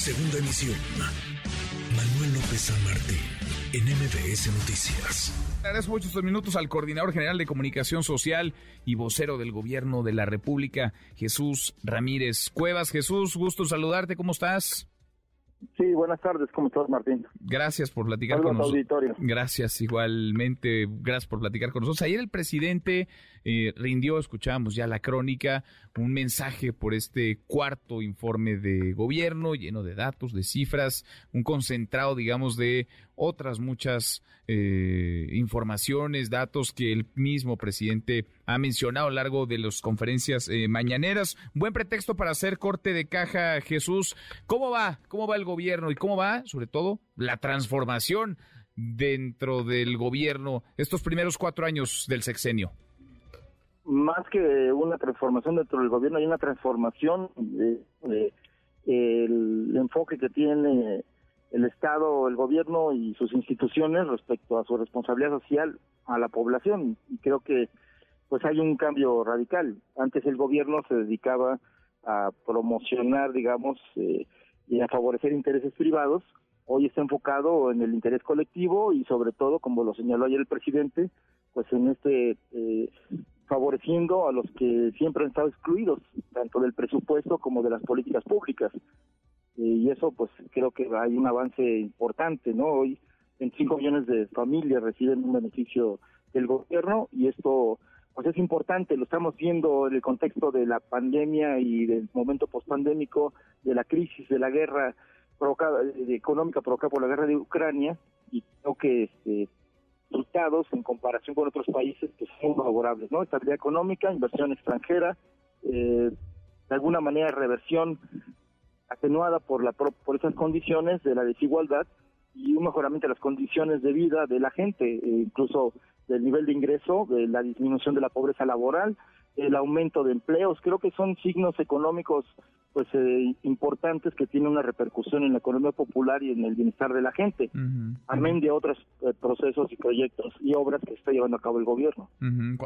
Segunda emisión. Manuel López San Martín, en MBS Noticias. Agradezco mucho estos minutos al coordinador general de comunicación social y vocero del gobierno de la República, Jesús Ramírez Cuevas. Jesús, gusto saludarte, ¿cómo estás? Sí, buenas tardes, ¿cómo estás, Martín? Gracias por platicar con nosotros. Gracias, igualmente, gracias por platicar con nosotros. Ayer el presidente eh, rindió, escuchábamos ya la crónica, un mensaje por este cuarto informe de gobierno lleno de datos, de cifras, un concentrado, digamos, de otras muchas eh, informaciones, datos que el mismo presidente ha mencionado a lo largo de las conferencias eh, mañaneras. Buen pretexto para hacer corte de caja, Jesús. ¿Cómo va? ¿Cómo va el gobierno y cómo va, sobre todo, la transformación dentro del gobierno estos primeros cuatro años del sexenio? Más que una transformación dentro del gobierno, hay una transformación de, el enfoque que tiene el Estado, el gobierno y sus instituciones respecto a su responsabilidad social a la población. Y creo que pues hay un cambio radical. Antes el gobierno se dedicaba a promocionar, digamos, eh, y a favorecer intereses privados. Hoy está enfocado en el interés colectivo y sobre todo, como lo señaló ayer el presidente, pues en este eh, favoreciendo a los que siempre han estado excluidos, tanto del presupuesto como de las políticas públicas. Y eso pues creo que hay un avance importante, ¿no? Hoy 25 millones de familias reciben un beneficio del gobierno y esto pues es importante, lo estamos viendo en el contexto de la pandemia y del momento pospandémico, de la crisis, de la guerra provocada, económica provocada por la guerra de Ucrania. Y creo que este, resultados en comparación con otros países pues son favorables, ¿no? Estabilidad económica, inversión extranjera, eh, de alguna manera reversión atenuada por, la, por esas condiciones de la desigualdad y un mejoramiento de las condiciones de vida de la gente, e incluso del nivel de ingreso, de la disminución de la pobreza laboral, el aumento de empleos. Creo que son signos económicos pues eh, importantes que tienen una repercusión en la economía popular y en el bienestar de la gente, amén de otros eh, procesos y proyectos y obras que está llevando a cabo el gobierno.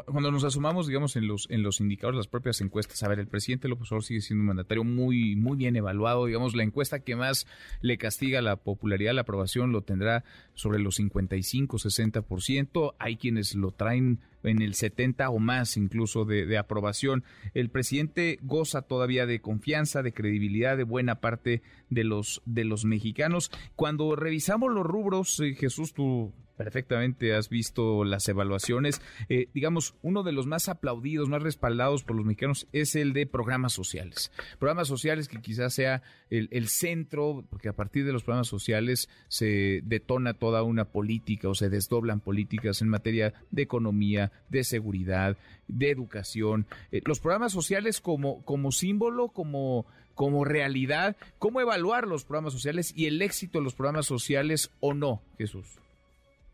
Cuando nos asumamos, digamos, en los en los indicadores, las propias encuestas, a ver, el presidente López Obrador sigue siendo un mandatario muy muy bien evaluado, digamos, la encuesta que más le castiga la popularidad, la aprobación lo tendrá sobre los 55, 60%, hay quienes lo traen en el 70 o más incluso de, aprobación. El presidente goza todavía de confianza, de credibilidad de buena parte de los, de los mexicanos. Cuando revisamos los rubros, eh, Jesús, tú perfectamente has visto las evaluaciones. Eh, digamos, uno de los más aplaudidos, más respaldados por los mexicanos es el de programas sociales. Programas sociales que quizás sea el, centro, porque a partir de los programas sociales se detona toda una política o se desdoblan políticas en materia de economía, de seguridad, de educación. Eh, los programas sociales como, como símbolo, como como realidad, cómo evaluar los programas sociales y el éxito de los programas sociales o no, Jesús.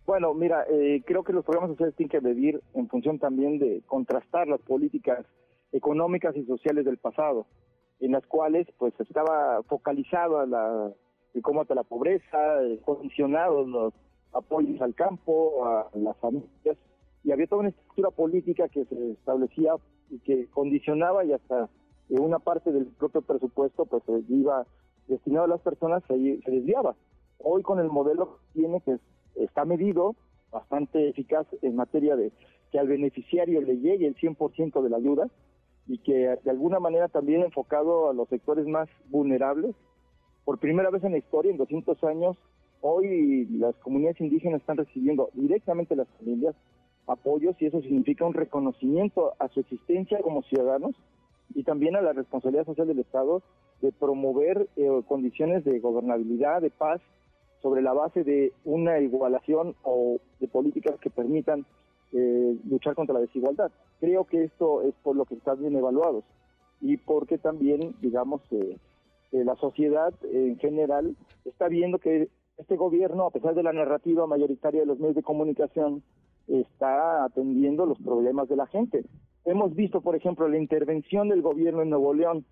Bueno, mira, eh, creo que los programas sociales tienen que medir en función también de contrastar las políticas económicas y sociales del pasado, en las cuales pues estaba focalizado la, el combate a la pobreza, eh, condicionados los apoyos al campo, a las familias, y había toda una estructura política que se establecía y que condicionaba y hasta una parte del propio presupuesto pues iba destinado a las personas se, se desviaba. Hoy con el modelo que tiene que está medido, bastante eficaz en materia de que al beneficiario le llegue el 100% de la ayuda y que de alguna manera también enfocado a los sectores más vulnerables. Por primera vez en la historia, en 200 años, hoy las comunidades indígenas están recibiendo directamente las familias apoyos y eso significa un reconocimiento a su existencia como ciudadanos y también a la responsabilidad social del Estado de promover eh, condiciones de gobernabilidad, de paz sobre la base de una igualación o de políticas que permitan eh, luchar contra la desigualdad. Creo que esto es por lo que están bien evaluados y porque también, digamos, eh, eh, la sociedad en general está viendo que este gobierno, a pesar de la narrativa mayoritaria de los medios de comunicación, está atendiendo los problemas de la gente. Hemos visto, por ejemplo, la intervención del gobierno en Nuevo León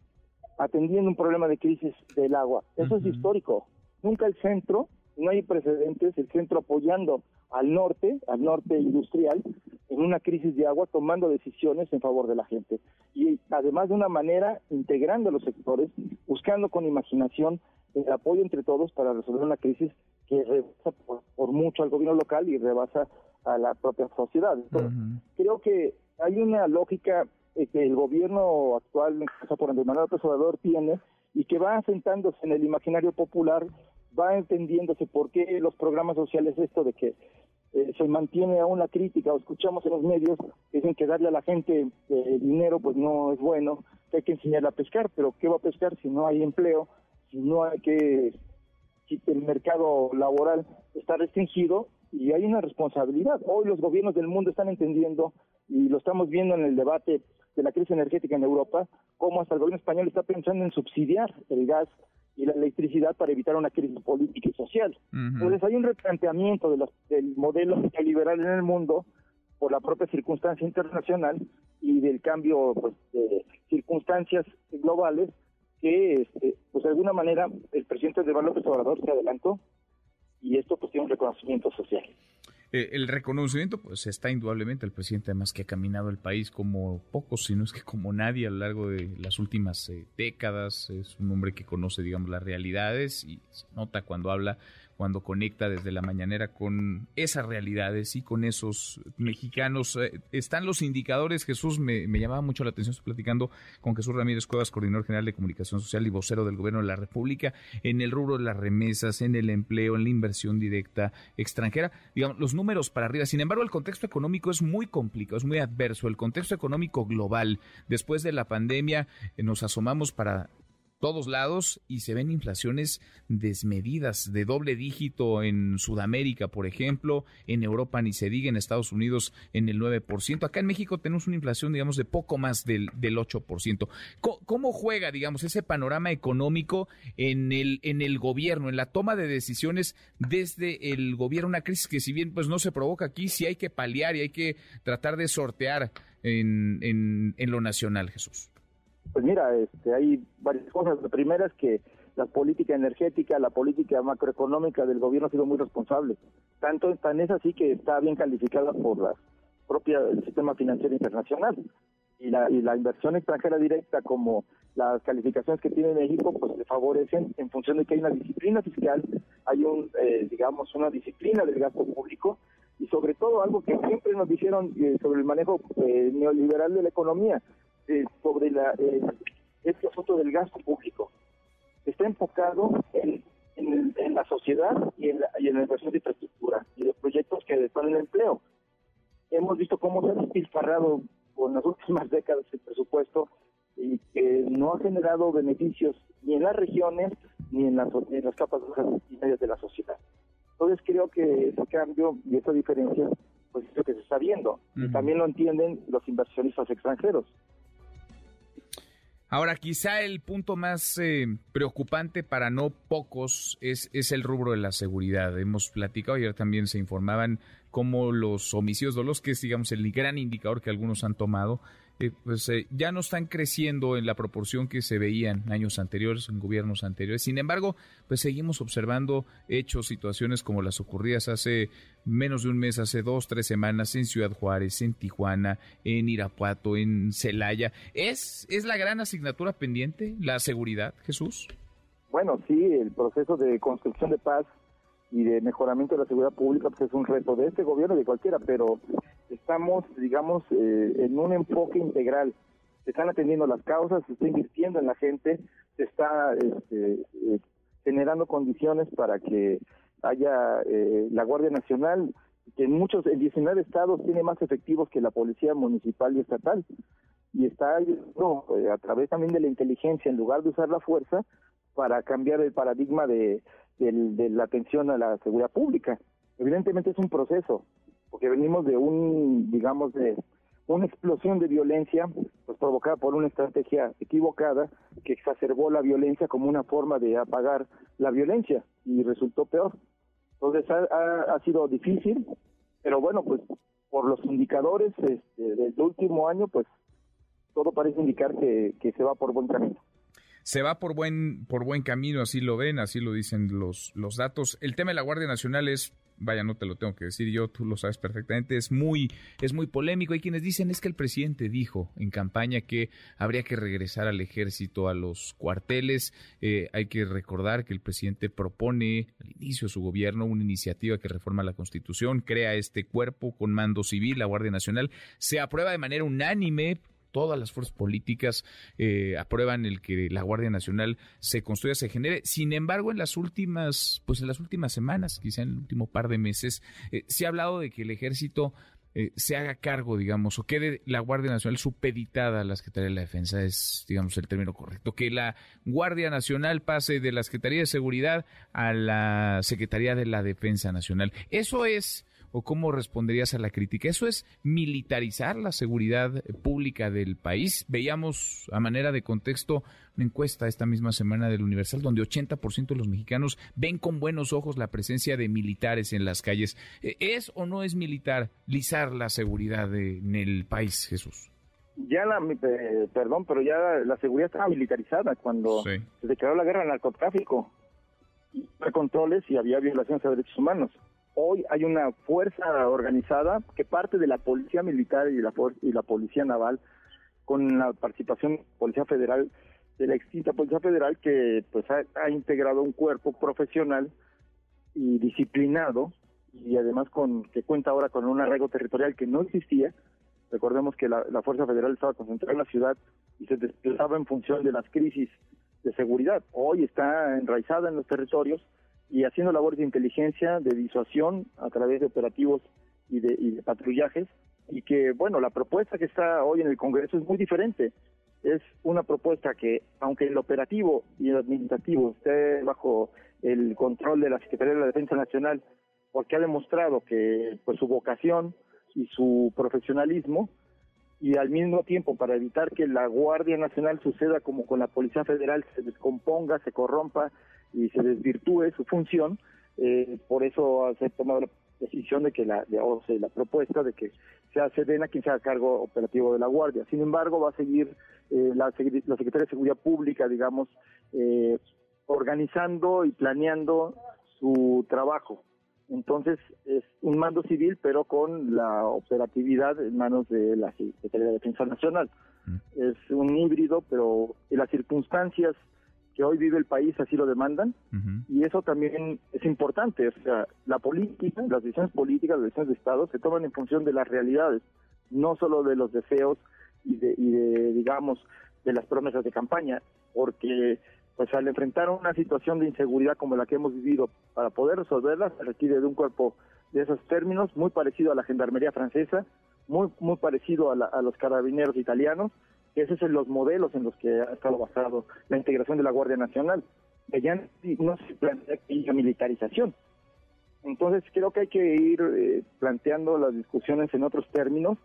atendiendo un problema de crisis del agua. Eso es histórico. Nunca el centro no hay precedentes, el centro apoyando al norte, al norte industrial, en una crisis de agua, tomando decisiones en favor de la gente. Y además de una manera integrando a los sectores, buscando con imaginación el apoyo entre todos para resolver una crisis que rebasa por, mucho al gobierno local y rebasa a la propia sociedad. Creo que hay una lógica eh, que el gobierno actual, por Andrés Manuel López Obrador, tiene y que va asentándose en el imaginario popular, va entendiéndose por qué los programas sociales, esto de que eh, se mantiene aún la crítica o escuchamos en los medios dicen que darle a la gente eh, dinero pues no es bueno, que hay que enseñarle a pescar, pero ¿qué va a pescar si no hay empleo, si no hay que, si el mercado laboral está restringido y hay una responsabilidad. Hoy los gobiernos del mundo están entendiendo y lo estamos viendo en el debate de la crisis energética en Europa, cómo hasta el gobierno español está pensando en subsidiar el gas y la electricidad para evitar una crisis política y social. Entonces hay un replanteamiento de del modelo liberal en el mundo por la propia circunstancia internacional y del cambio pues, de circunstancias globales que, este, pues de alguna manera, el presidente de López Obrador se adelantó y esto pues tiene un reconocimiento social. Eh, el reconocimiento, pues está indudablemente el presidente, además que ha caminado el país como pocos, si no es que como nadie a lo largo de las últimas eh, décadas. Es un hombre que conoce, digamos, las realidades y se nota cuando habla cuando conecta desde la mañanera con esas realidades y con esos mexicanos. Eh, están los indicadores, Jesús, me, llamaba mucho la atención, estoy platicando con Jesús Ramírez Cuevas, coordinador general de comunicación social y vocero del gobierno de la República, en el rubro de las remesas, en el empleo, en la inversión directa extranjera. Digamos, los números para arriba. Sin embargo, el contexto económico es muy complicado, es muy adverso. El contexto económico global, después de la pandemia, eh, nos asomamos para todos lados y se ven inflaciones desmedidas de doble dígito en Sudamérica, por ejemplo, en Europa ni se diga, en Estados Unidos en el 9%. Acá en México tenemos una inflación, digamos, de poco más del, del 8%. ¿Cómo, juega, digamos, ese panorama económico en el, en el gobierno, en la toma de decisiones desde el gobierno? Una crisis que si bien pues no se provoca aquí, sí hay que paliar y hay que tratar de sortear en, en lo nacional, Jesús. Pues mira, este, hay varias cosas. La primera es que la política energética, la política macroeconómica del gobierno ha sido muy responsable. Tanto tan es así que está bien calificada por la propia el sistema financiero internacional. Y la, y la inversión extranjera directa como las calificaciones que tiene México pues le favorecen en función de que hay una disciplina fiscal, hay un eh, digamos una disciplina del gasto público y sobre todo algo que siempre nos dijeron eh, sobre el manejo eh, neoliberal de la economía, eh, sobre la, eh, este asunto del gasto público. Está enfocado en, en, la sociedad y en la, y en la inversión de infraestructura y de proyectos que detonen el empleo. Hemos visto cómo se ha despilfarrado con las últimas décadas el presupuesto y que no ha generado beneficios ni en las regiones ni en las, en las capas y medias de la sociedad. Entonces creo que ese cambio y esa diferencia pues es lo que se está viendo. También lo entienden los inversionistas extranjeros. Ahora, quizá el punto más eh, preocupante para no pocos es, es el rubro de la seguridad. Hemos platicado, ayer también se informaban cómo los homicidios dolosos, que es, digamos, el gran indicador que algunos han tomado, eh, pues eh, ya no están creciendo en la proporción que se veían años anteriores, en gobiernos anteriores. Sin embargo, pues seguimos observando hechos, situaciones como las ocurridas hace menos de un mes, hace dos, tres semanas en Ciudad Juárez, en Tijuana, en Irapuato, en Celaya. ¿Es, es la gran asignatura pendiente la seguridad, Jesús? Bueno, sí, el proceso de construcción de paz y de mejoramiento de la seguridad pública pues es un reto de este gobierno y de cualquiera, pero estamos, digamos, eh, en un enfoque integral. Se están atendiendo las causas, se está invirtiendo en la gente, se está este, eh, generando condiciones para que haya eh, la Guardia Nacional, que en muchos, en 19 estados tiene más efectivos que la Policía Municipal y Estatal. Y está no, a través también de la inteligencia, en lugar de usar la fuerza, para cambiar el paradigma de, de la atención a la seguridad pública. Evidentemente es un proceso, porque venimos de un, digamos, de una explosión de violencia pues provocada por una estrategia equivocada que exacerbó la violencia como una forma de apagar la violencia y resultó peor. Entonces ha, ha, sido difícil, pero bueno, pues por los indicadores este, del último año, pues todo parece indicar que, que se va por buen camino se va por buen, por buen camino, así lo ven, así lo dicen los, los datos. El tema de la Guardia Nacional es vaya, no te lo tengo que decir yo, tú lo sabes perfectamente, es muy, es muy polémico. Hay quienes dicen es que el presidente dijo en campaña que habría que regresar al ejército a los cuarteles. Eh, hay que recordar que el presidente propone al inicio de su gobierno una iniciativa que reforma la Constitución, crea este cuerpo con mando civil, la Guardia Nacional. Se aprueba de manera unánime todas las fuerzas políticas eh, aprueban el que la Guardia Nacional se construya, se genere. Sin embargo, en las últimas, pues en las últimas semanas, quizá en el último par de meses, eh, se ha hablado de que el ejército eh, se haga cargo, digamos, o quede la Guardia Nacional supeditada a la Secretaría de la Defensa, es, digamos, el término correcto. Que la Guardia Nacional pase de la Secretaría de Seguridad a la Secretaría de la Defensa Nacional. Eso es o cómo responderías a la crítica? ¿Eso es militarizar la seguridad pública del país? Veíamos a manera de contexto una encuesta esta misma semana del Universal donde 80% de los mexicanos ven con buenos ojos la presencia de militares en las calles. ¿E-, ¿Es o no es militarizar la seguridad en el país, Jesús? ya la, perdón, pero ya la seguridad estaba militarizada cuando se declaró la guerra al narcotráfico. Había controles y había violaciones a derechos humanos hoy hay una fuerza organizada que parte de la policía militar y la, y la policía naval con la participación de la policía federal de la extinta policía federal que pues ha, integrado un cuerpo profesional y disciplinado y además con que cuenta ahora con un arraigo territorial que no existía. Recordemos que la, la fuerza federal estaba concentrada en la ciudad y se desplazaba en función de las crisis de seguridad. Hoy está enraizada en los territorios y haciendo labores de inteligencia, de disuasión a través de operativos y de, patrullajes y que, bueno, la propuesta que está hoy en el Congreso es muy diferente. Es una propuesta que, aunque el operativo y el administrativo esté bajo el control de la Secretaría de la Defensa Nacional, porque ha demostrado que pues su vocación y su profesionalismo y al mismo tiempo para evitar que la Guardia Nacional suceda como con la Policía Federal se descomponga, se corrompa y se desvirtúe su función, eh, por eso se ha tomado la decisión de que la, de, o sea, la propuesta de que sea Sedena quien sea cargo operativo de la Guardia. Sin embargo, va a seguir eh, la, la Secretaría de Seguridad Pública, digamos, eh, organizando y planeando su trabajo. Entonces, es un mando civil, pero con la operatividad en manos de la Secretaría de Defensa Nacional. Mm. Es un híbrido, pero en las circunstancias que hoy vive el país así lo demandan y eso también es importante. O sea, la política, las decisiones políticas, las decisiones de Estado se toman en función de las realidades, no solo de los deseos y de, y de digamos, de las promesas de campaña, porque pues al enfrentar una situación de inseguridad como la que hemos vivido, para poder resolverla se requiere de un cuerpo de esos términos, muy parecido a la gendarmería francesa, muy muy parecido a, a los carabineros italianos, esos son los modelos en los que ha estado basado la integración de la Guardia Nacional. Ya no se plantea que haya militarización. Entonces creo que hay que ir eh, planteando las discusiones en otros términos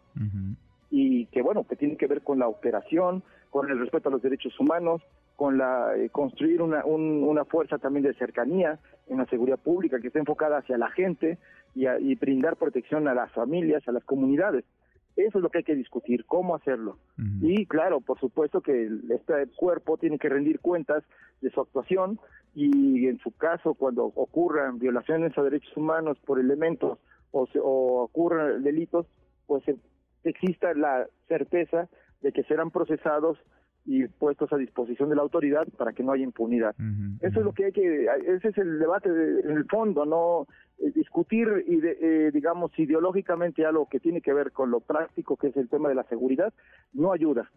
y que bueno, que tiene que ver con la operación, con el respeto a los derechos humanos, con la eh, construir una, una fuerza también de cercanía en la seguridad pública que esté enfocada hacia la gente y, y brindar protección a las familias, a las comunidades. Eso es lo que hay que discutir, cómo hacerlo. Y claro, por supuesto que este cuerpo tiene que rendir cuentas de su actuación y en su caso, cuando ocurran violaciones a derechos humanos por elementos o, o ocurran delitos, pues exista la certeza de que serán procesados y puestos a disposición de la autoridad para que no haya impunidad. Eso es lo que hay que, ese es el debate en el fondo, no eh, discutir y eh, digamos ideológicamente algo que tiene que ver con lo práctico que es el tema de la seguridad no ayuda.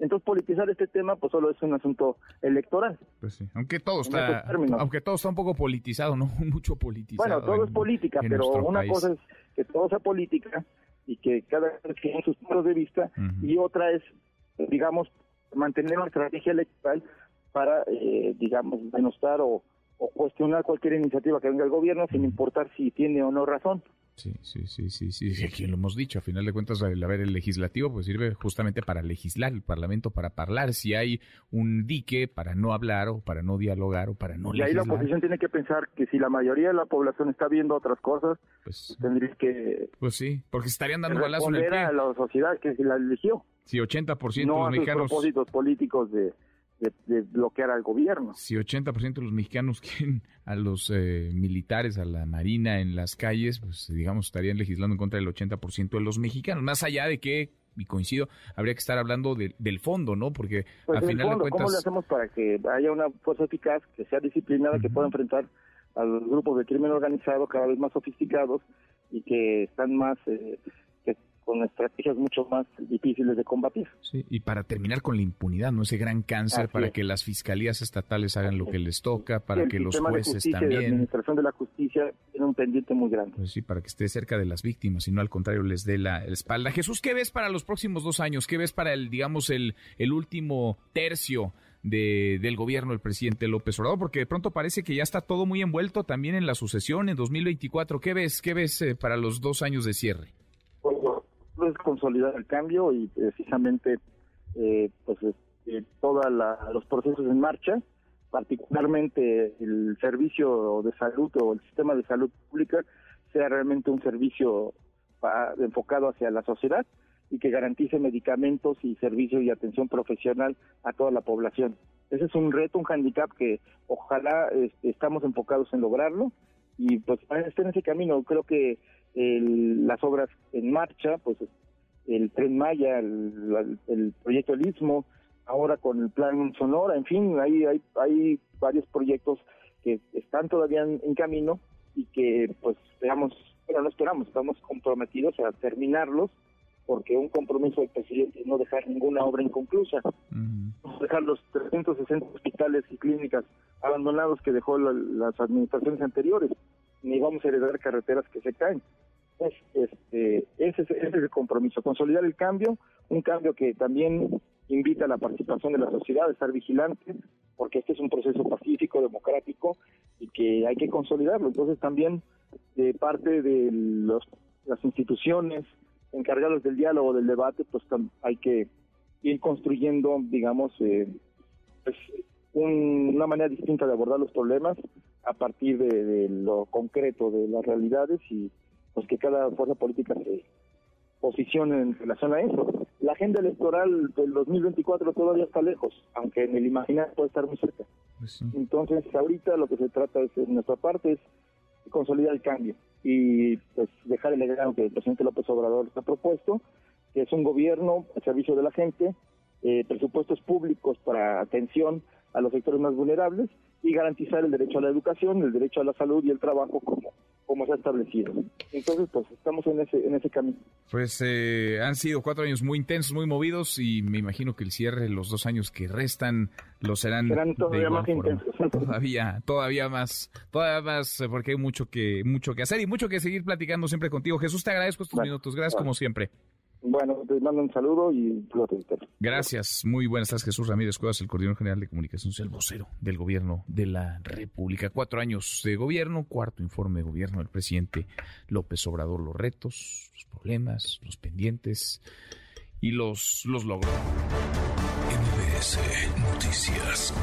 Entonces politizar este tema pues solo es un asunto electoral. Pues sí, aunque todo está aunque todo está un poco politizado, no mucho politizado. Bueno, todo es política, pero una cosa es que todo sea política y que cada uno tiene sus puntos de vista y otra es digamos mantener una estrategia electoral para, eh, digamos, denostar o, cuestionar cualquier iniciativa que venga del gobierno sin importar si tiene o no razón. Sí, sí, sí, sí, sí, aquí lo hemos dicho, a final de cuentas el haber el legislativo pues sirve justamente para legislar, el parlamento para hablar, si hay un dique para no hablar o para no dialogar o para no y ahí la oposición tiene que pensar que si la mayoría de la población está viendo otras cosas, pues tendrías que... Pues sí, porque estarían dando balazo en a la sociedad que la eligió. Sí, 80% no de los mexicanos. propósitos políticos de, de, bloquear al gobierno. Si 80% de los mexicanos quieren a los eh, militares, a la marina en las calles, pues digamos estarían legislando en contra del 80% de los mexicanos, más allá de que y coincido, habría que estar hablando del fondo, ¿no? Porque pues al final de cuentas... ¿Cómo le hacemos para que haya una fuerza eficaz, que sea disciplinada, que pueda enfrentar a los grupos de crimen organizado cada vez más sofisticados y que están más eh, con estrategias mucho más difíciles de combatir. Sí, y para terminar con la impunidad, ¿no? Ese gran cáncer para que las fiscalías estatales hagan lo que les toca, para que los jueces también. La administración de la justicia tiene un pendiente muy grande. Pues sí, para que esté cerca de las víctimas y no al contrario les dé la, espalda. Jesús, ¿qué ves para los próximos dos años? ¿Qué ves para el, digamos, el, el último tercio? De, del gobierno del presidente López Obrador, porque de pronto parece que ya está todo muy envuelto también en la sucesión en 2024. ¿Qué ves, qué ves eh, para los dos años de cierre? Consolidar el cambio y precisamente eh, pues eh, todos los procesos en marcha, particularmente el servicio de salud o el sistema de salud pública sea realmente un servicio enfocado hacia la sociedad y que garantice medicamentos y servicios y atención profesional a toda la población. Ese es un reto, un handicap que ojalá este, estamos enfocados en lograrlo y pues estar en ese camino. Creo que las obras en marcha, pues el Tren Maya, el, proyecto El Istmo, ahora con el Plan Sonora, en fin, hay, hay, hay varios proyectos que están todavía en, camino y que pues esperamos, pero no esperamos, estamos comprometidos a terminarlos porque un compromiso del presidente es no dejar ninguna obra inconclusa, no dejar los 360 hospitales y clínicas abandonados que dejó las administraciones anteriores ni vamos a heredar carreteras que se caen. Es, este, ese, es el compromiso, consolidar el cambio, un cambio que también invita a la participación de la sociedad, a estar vigilante, porque este es un proceso pacífico, democrático, y que hay que consolidarlo. Entonces también de parte de los, las instituciones encargadas del diálogo, del debate, pues hay que ir construyendo, digamos, eh, pues, una manera distinta de abordar los problemas a partir de, lo concreto de las realidades y pues que cada fuerza política se posicione en relación a eso. La agenda electoral del 2024 todavía está lejos, aunque en el imaginario puede estar muy cerca. Pues Entonces, ahorita lo que se trata es, en nuestra parte, es consolidar el cambio y pues dejar el legado que el presidente López Obrador ha propuesto, que es un gobierno al servicio de la gente, eh, presupuestos públicos para atención a los sectores más vulnerables y garantizar el derecho a la educación, el derecho a la salud y el trabajo como, como se ha establecido. Entonces, pues estamos en ese, en ese camino. Pues eh, han sido cuatro años muy intensos, muy movidos y me imagino que el cierre, los dos años que restan, lo serán, serán todavía más intensos. Todavía, todavía más, todavía más, porque hay mucho que, mucho que hacer y mucho que seguir platicando siempre contigo. Jesús, te agradezco estos minutos. Gracias como siempre. Bueno, te mando un saludo y lo Gracias. Muy buenas tardes, Jesús Ramírez Cuevas, el coordinador general de comunicaciones, el vocero del gobierno de la República. Cuatro años de gobierno, cuarto informe de gobierno del presidente López Obrador. Los retos, los problemas, los pendientes y los, los logros. MBS Noticias.